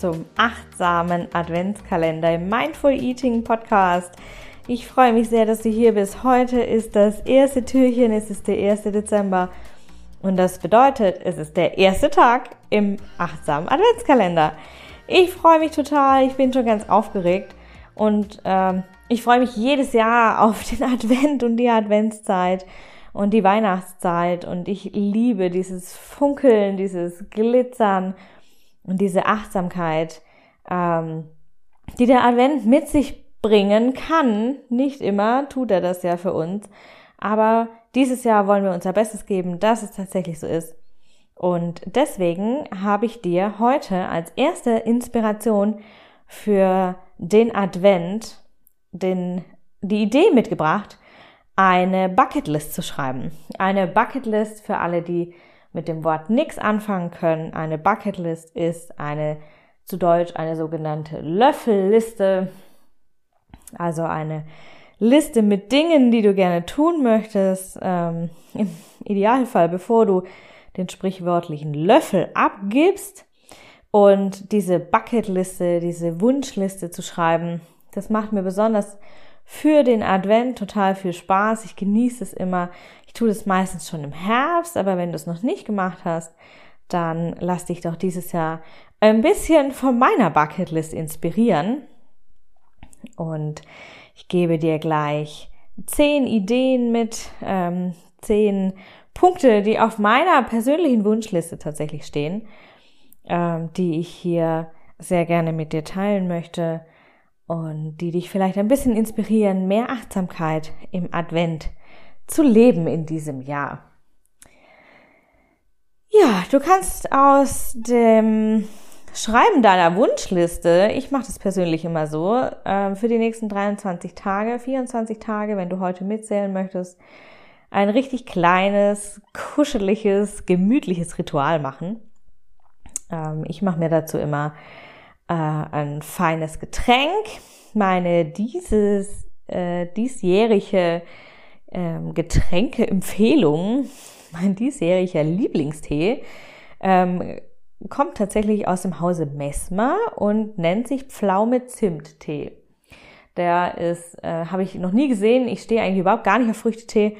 zum achtsamen Adventskalender im Mindful Eating Podcast. Ich freue mich sehr, dass du hier bist. Heute ist das erste Türchen, es ist der 1. Dezember und das bedeutet, es ist der erste Tag im achtsamen Adventskalender. Ich freue mich total, ich bin schon ganz aufgeregt und ähm, ich freue mich jedes Jahr auf den Advent und die Adventszeit und die Weihnachtszeit und ich liebe dieses Funkeln, dieses Glitzern und diese Achtsamkeit, ähm, die der Advent mit sich bringen kann. Nicht immer tut er das ja für uns, aber dieses Jahr wollen wir unser Bestes geben, dass es tatsächlich so ist. Und deswegen habe ich dir heute als erste Inspiration für den Advent den, die Idee mitgebracht, eine Bucketlist zu schreiben. Eine Bucketlist für alle, die mit dem Wort nix anfangen können. Eine Bucketlist ist eine, zu Deutsch eine sogenannte Löffelliste. Also eine Liste mit Dingen, die du gerne tun möchtest. Ähm, Im Idealfall, bevor du den sprichwörtlichen Löffel abgibst. Und diese Bucketliste, diese Wunschliste zu schreiben, das macht mir besonders für den Advent total viel Spaß. Ich genieße es immer. Tue das meistens schon im Herbst, aber wenn du es noch nicht gemacht hast, dann lass dich doch dieses Jahr ein bisschen von meiner Bucketlist inspirieren. Und ich gebe dir gleich zehn Ideen mit, ähm, zehn Punkte, die auf meiner persönlichen Wunschliste tatsächlich stehen, ähm, die ich hier sehr gerne mit dir teilen möchte und die dich vielleicht ein bisschen inspirieren, mehr Achtsamkeit im Advent zu leben in diesem Jahr. Ja, du kannst aus dem Schreiben deiner Wunschliste, ich mache das persönlich immer so, äh, für die nächsten 23 Tage, 24 Tage, wenn du heute mitzählen möchtest, ein richtig kleines, kuscheliges, gemütliches Ritual machen. Ähm, ich mache mir dazu immer äh, ein feines Getränk, meine dieses äh, diesjährige ähm, Getränkeempfehlung, mein diesjähriger Lieblingstee, ähm, kommt tatsächlich aus dem Hause Messmer und nennt sich Pflaume Zimttee. Der ist, äh, habe ich noch nie gesehen. Ich stehe eigentlich überhaupt gar nicht auf Früchtetee,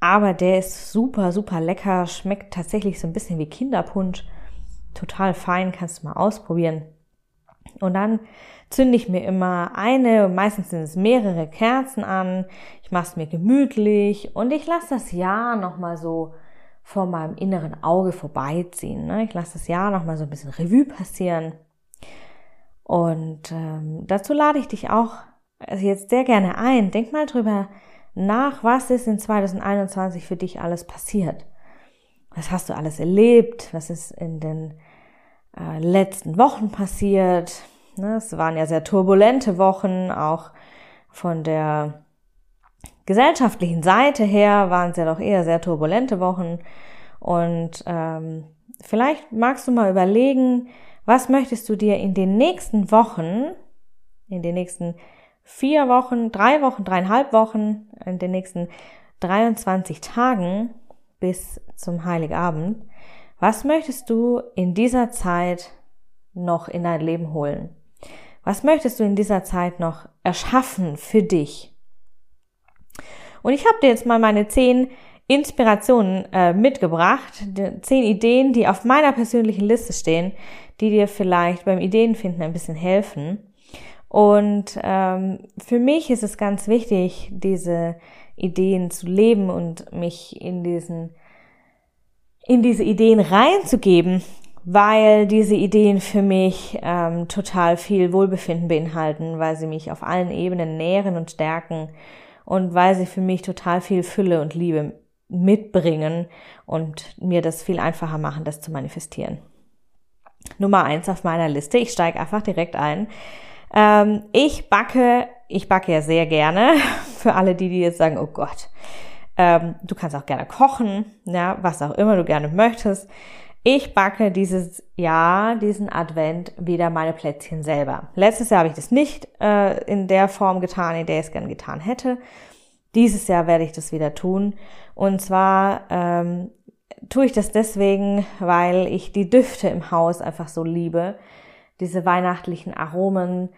aber der ist super, super lecker. Schmeckt tatsächlich so ein bisschen wie Kinderpunsch. Total fein, kannst du mal ausprobieren. Und dann zünde ich mir immer eine, meistens sind es mehrere Kerzen an. Ich mache es mir gemütlich und ich lasse das Jahr nochmal so vor meinem inneren Auge vorbeiziehen. Ne? Ich lasse das Jahr nochmal so ein bisschen Revue passieren. Und ähm, dazu lade ich dich auch also jetzt sehr gerne ein. Denk mal drüber nach, was ist in 2021 für dich alles passiert. Was hast du alles erlebt? Was ist in den äh, letzten Wochen passiert. Ne, es waren ja sehr turbulente Wochen, auch von der gesellschaftlichen Seite her waren es ja doch eher sehr turbulente Wochen. Und ähm, vielleicht magst du mal überlegen, was möchtest du dir in den nächsten Wochen, in den nächsten vier Wochen, drei Wochen, dreieinhalb Wochen, in den nächsten 23 Tagen bis zum Heiligabend, was möchtest du in dieser Zeit noch in dein Leben holen? Was möchtest du in dieser Zeit noch erschaffen für dich? Und ich habe dir jetzt mal meine zehn Inspirationen äh, mitgebracht, zehn Ideen, die auf meiner persönlichen Liste stehen, die dir vielleicht beim Ideenfinden ein bisschen helfen. Und ähm, für mich ist es ganz wichtig, diese Ideen zu leben und mich in diesen in diese Ideen reinzugeben, weil diese Ideen für mich ähm, total viel Wohlbefinden beinhalten, weil sie mich auf allen Ebenen nähren und stärken und weil sie für mich total viel Fülle und Liebe mitbringen und mir das viel einfacher machen, das zu manifestieren. Nummer eins auf meiner Liste, ich steige einfach direkt ein, ähm, ich backe, ich backe ja sehr gerne. Für alle die, die jetzt sagen, oh Gott, ähm, du kannst auch gerne kochen, ja, was auch immer du gerne möchtest. Ich backe dieses Jahr, diesen Advent, wieder meine Plätzchen selber. Letztes Jahr habe ich das nicht äh, in der Form getan, in der ich es gern getan hätte. Dieses Jahr werde ich das wieder tun. Und zwar ähm, tue ich das deswegen, weil ich die Düfte im Haus einfach so liebe. Diese weihnachtlichen Aromen,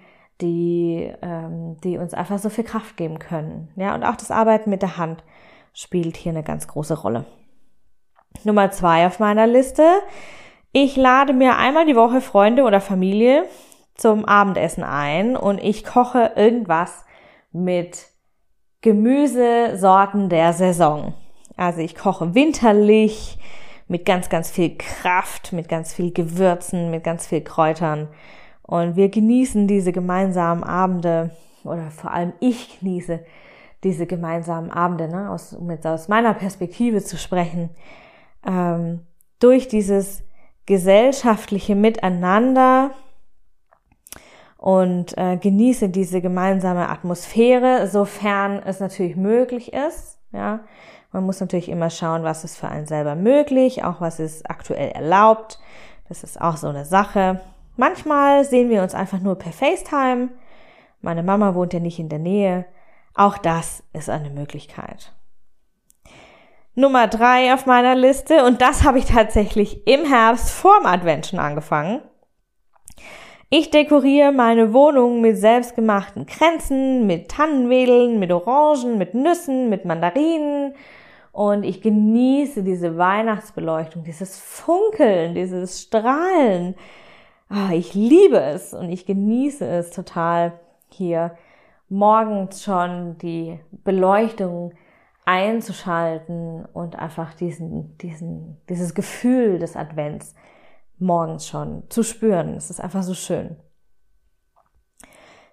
die, ähm, die uns einfach so viel Kraft geben können. Ja, und auch das Arbeiten mit der Hand spielt hier eine ganz große Rolle. Nummer zwei auf meiner Liste. Ich lade mir einmal die Woche Freunde oder Familie zum Abendessen ein und ich koche irgendwas mit Gemüsesorten der Saison. Also ich koche winterlich mit ganz, ganz viel Kraft, mit ganz viel Gewürzen, mit ganz viel Kräutern. Und wir genießen diese gemeinsamen Abende, oder vor allem ich genieße diese gemeinsamen Abende, ne, aus, um jetzt aus meiner Perspektive zu sprechen, ähm, durch dieses gesellschaftliche Miteinander und äh, genieße diese gemeinsame Atmosphäre, sofern es natürlich möglich ist. Ja, man muss natürlich immer schauen, was ist für einen selber möglich, auch was ist aktuell erlaubt. Das ist auch so eine Sache. Manchmal sehen wir uns einfach nur per FaceTime. Meine Mama wohnt ja nicht in der Nähe. Auch das ist eine Möglichkeit. Nummer drei auf meiner Liste, und das habe ich tatsächlich im Herbst vorm Advent schon angefangen. Ich dekoriere meine Wohnung mit selbstgemachten Kränzen, mit Tannenwedeln, mit Orangen, mit Nüssen, mit Mandarinen. Und ich genieße diese Weihnachtsbeleuchtung, dieses Funkeln, dieses Strahlen ah, ich liebe es und ich genieße es total hier morgens schon die Beleuchtung einzuschalten und einfach diesen, diesen, dieses Gefühl des Advents morgens schon zu spüren. Es ist einfach so schön.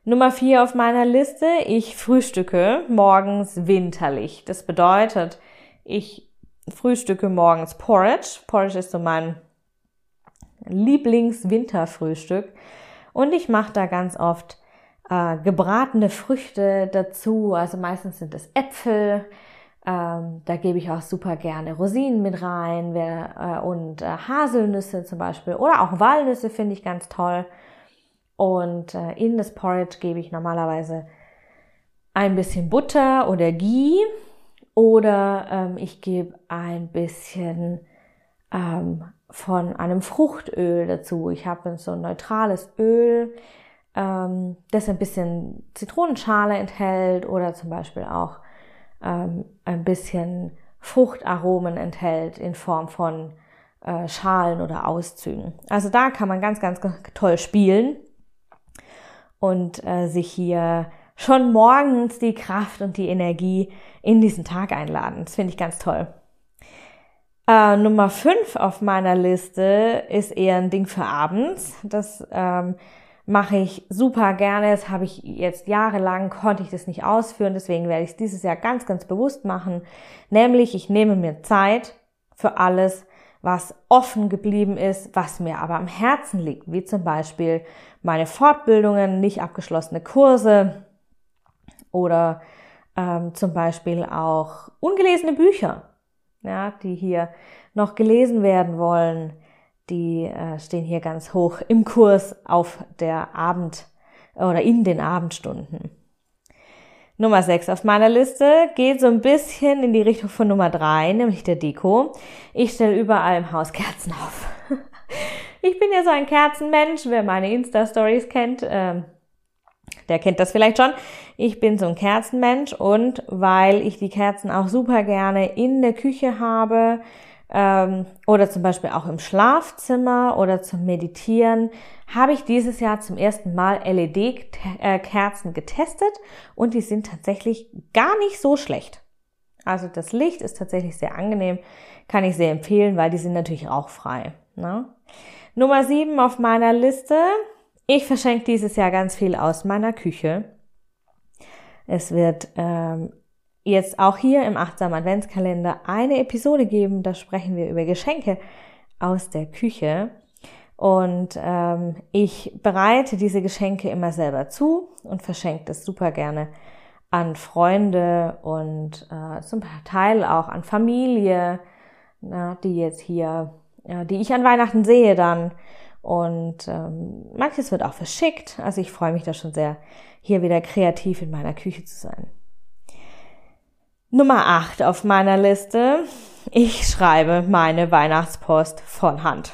Nummer vier auf meiner Liste. Ich frühstücke morgens winterlich. Das bedeutet, ich frühstücke morgens Porridge. Porridge ist so mein Lieblingswinterfrühstück. Und ich mache da ganz oft äh, gebratene Früchte dazu. Also meistens sind es Äpfel. Ähm, da gebe ich auch super gerne Rosinen mit rein wer, äh, und äh, Haselnüsse zum Beispiel. Oder auch Walnüsse finde ich ganz toll. Und äh, in das Porridge gebe ich normalerweise ein bisschen Butter oder Ghee. Oder ähm, ich gebe ein bisschen ähm, von einem Fruchtöl dazu. Ich habe so ein neutrales Öl, ähm, das ein bisschen Zitronenschale enthält oder zum Beispiel auch ähm, ein bisschen Fruchtaromen enthält in Form von äh, Schalen oder Auszügen. Also da kann man ganz, ganz, toll spielen und äh, sich hier schon morgens die Kraft und die Energie in diesen Tag einladen. Das finde ich ganz toll. Äh, Nummer 5 auf meiner Liste ist eher ein Ding für abends. Das ähm, mache ich super gerne. Das habe ich jetzt jahrelang, konnte ich das nicht ausführen. Deswegen werde ich es dieses Jahr ganz, ganz bewusst machen. Nämlich, ich nehme mir Zeit für alles, was offen geblieben ist, was mir aber am Herzen liegt. Wie zum Beispiel meine Fortbildungen, nicht abgeschlossene Kurse oder ähm, zum Beispiel auch ungelesene Bücher ja, die hier noch gelesen werden wollen, die äh, stehen hier ganz hoch im Kurs auf der Abend oder in den Abendstunden. Nummer 6 auf meiner Liste geht so ein bisschen in die Richtung von Nummer 3, nämlich der Deko. Ich stelle überall im Haus Kerzen auf. ich bin ja so ein Kerzenmensch, wer meine Insta-Stories kennt, ähm, der kennt das vielleicht schon. Ich bin so ein Kerzenmensch und weil ich die Kerzen auch super gerne in der Küche habe, ähm, oder zum Beispiel auch im Schlafzimmer oder zum Meditieren habe ich dieses Jahr zum ersten Mal LED-Kerzen getestet und die sind tatsächlich gar nicht so schlecht. Also das Licht ist tatsächlich sehr angenehm, kann ich sehr empfehlen, weil die sind natürlich rauchfrei. Ne? Nummer sieben auf meiner Liste. Ich verschenke dieses Jahr ganz viel aus meiner Küche. Es wird ähm, jetzt auch hier im achtsamen Adventskalender eine Episode geben. Da sprechen wir über Geschenke aus der Küche. Und ähm, ich bereite diese Geschenke immer selber zu und verschenke das super gerne an Freunde und äh, zum Teil auch an Familie, na, die jetzt hier, ja, die ich an Weihnachten sehe dann. Und ähm, manches wird auch verschickt. Also ich freue mich da schon sehr, hier wieder kreativ in meiner Küche zu sein. Nummer 8 auf meiner Liste. Ich schreibe meine Weihnachtspost von Hand.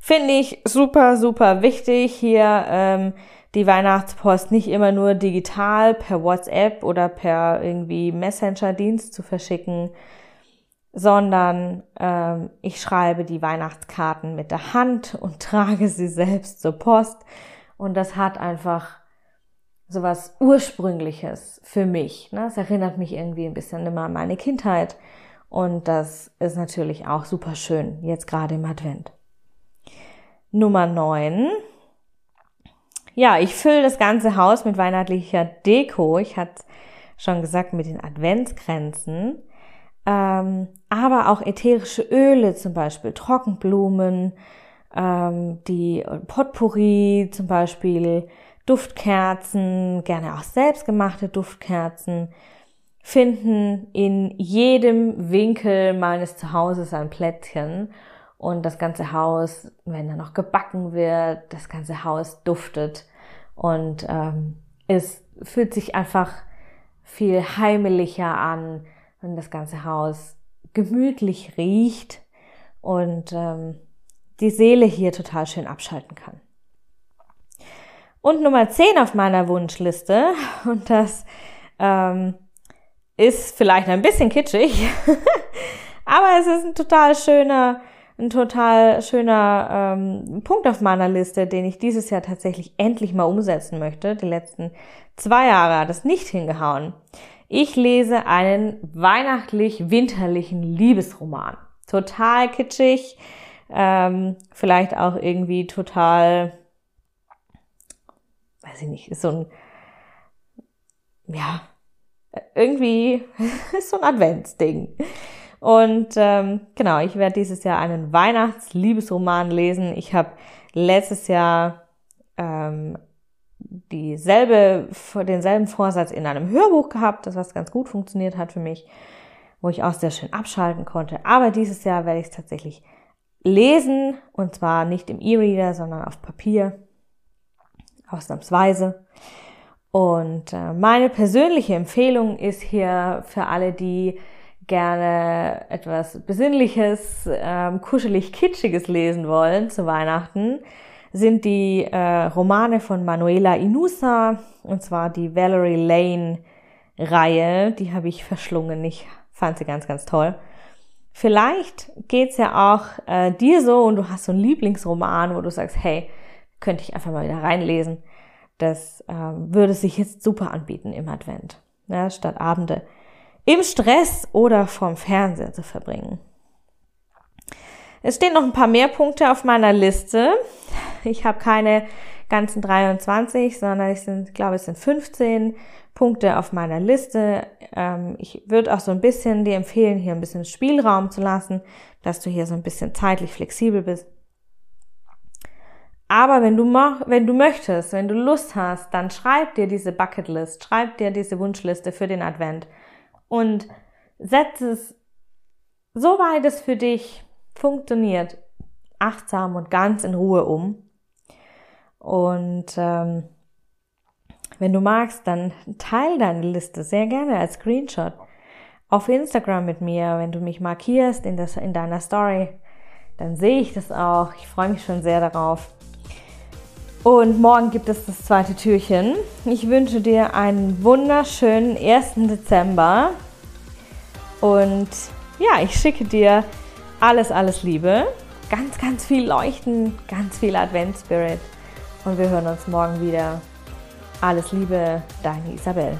Finde ich super, super wichtig, hier ähm, die Weihnachtspost nicht immer nur digital per WhatsApp oder per irgendwie Messenger-Dienst zu verschicken, sondern ähm, ich schreibe die Weihnachtskarten mit der Hand und trage sie selbst zur Post. Und das hat einfach so was Ursprüngliches für mich. Ne? Es erinnert mich irgendwie ein bisschen immer an meine Kindheit. Und das ist natürlich auch super schön, jetzt gerade im Advent. Nummer 9. Ja, ich fülle das ganze Haus mit weihnachtlicher Deko. Ich hatte schon gesagt, mit den Adventskränzen. Ähm, aber auch ätherische Öle, zum Beispiel Trockenblumen, ähm, die Potpourri zum Beispiel, Duftkerzen, gerne auch selbstgemachte Duftkerzen, finden in jedem Winkel meines Zuhauses ein Plätzchen und das ganze Haus, wenn da noch gebacken wird, das ganze Haus duftet und ähm, es fühlt sich einfach viel heimelicher an, wenn das ganze Haus gemütlich riecht und ähm, die Seele hier total schön abschalten kann. Und Nummer 10 auf meiner Wunschliste, und das ähm, ist vielleicht ein bisschen kitschig, aber es ist ein total schöner, ein total schöner ähm, Punkt auf meiner Liste, den ich dieses Jahr tatsächlich endlich mal umsetzen möchte. Die letzten zwei Jahre hat es nicht hingehauen. Ich lese einen weihnachtlich-winterlichen Liebesroman. Total kitschig, ähm, vielleicht auch irgendwie total weiß ich nicht, ist so ein, ja, irgendwie ist so ein Adventsding. Und ähm, genau, ich werde dieses Jahr einen Weihnachtsliebesroman lesen. Ich habe letztes Jahr ähm, dieselbe, denselben Vorsatz in einem Hörbuch gehabt, das was ganz gut funktioniert hat für mich, wo ich auch sehr schön abschalten konnte. Aber dieses Jahr werde ich es tatsächlich lesen und zwar nicht im E-Reader, sondern auf Papier ausnahmsweise. Und äh, meine persönliche Empfehlung ist hier für alle, die gerne etwas Besinnliches, ähm, kuschelig Kitschiges lesen wollen zu Weihnachten, sind die äh, Romane von Manuela Inusa, und zwar die Valerie Lane Reihe. Die habe ich verschlungen. Ich fand sie ganz, ganz toll. Vielleicht geht's ja auch äh, dir so und du hast so einen Lieblingsroman, wo du sagst, hey, könnte ich einfach mal wieder reinlesen. Das ähm, würde sich jetzt super anbieten im Advent, ja, statt Abende im Stress oder vorm Fernseher zu verbringen. Es stehen noch ein paar mehr Punkte auf meiner Liste. Ich habe keine ganzen 23, sondern ich sind, glaube, es sind 15 Punkte auf meiner Liste. Ähm, ich würde auch so ein bisschen dir empfehlen, hier ein bisschen Spielraum zu lassen, dass du hier so ein bisschen zeitlich flexibel bist. Aber wenn du, wenn du möchtest, wenn du Lust hast, dann schreib dir diese Bucketlist, schreib dir diese Wunschliste für den Advent und setz es so weit es für dich funktioniert, achtsam und ganz in Ruhe um. Und ähm, wenn du magst, dann teil deine Liste sehr gerne als Screenshot auf Instagram mit mir, wenn du mich markierst in, das, in deiner Story, dann sehe ich das auch. Ich freue mich schon sehr darauf. Und morgen gibt es das zweite Türchen. Ich wünsche dir einen wunderschönen 1. Dezember. Und ja, ich schicke dir alles, alles Liebe, ganz, ganz viel Leuchten, ganz viel Advent Spirit und wir hören uns morgen wieder. Alles Liebe, deine Isabel.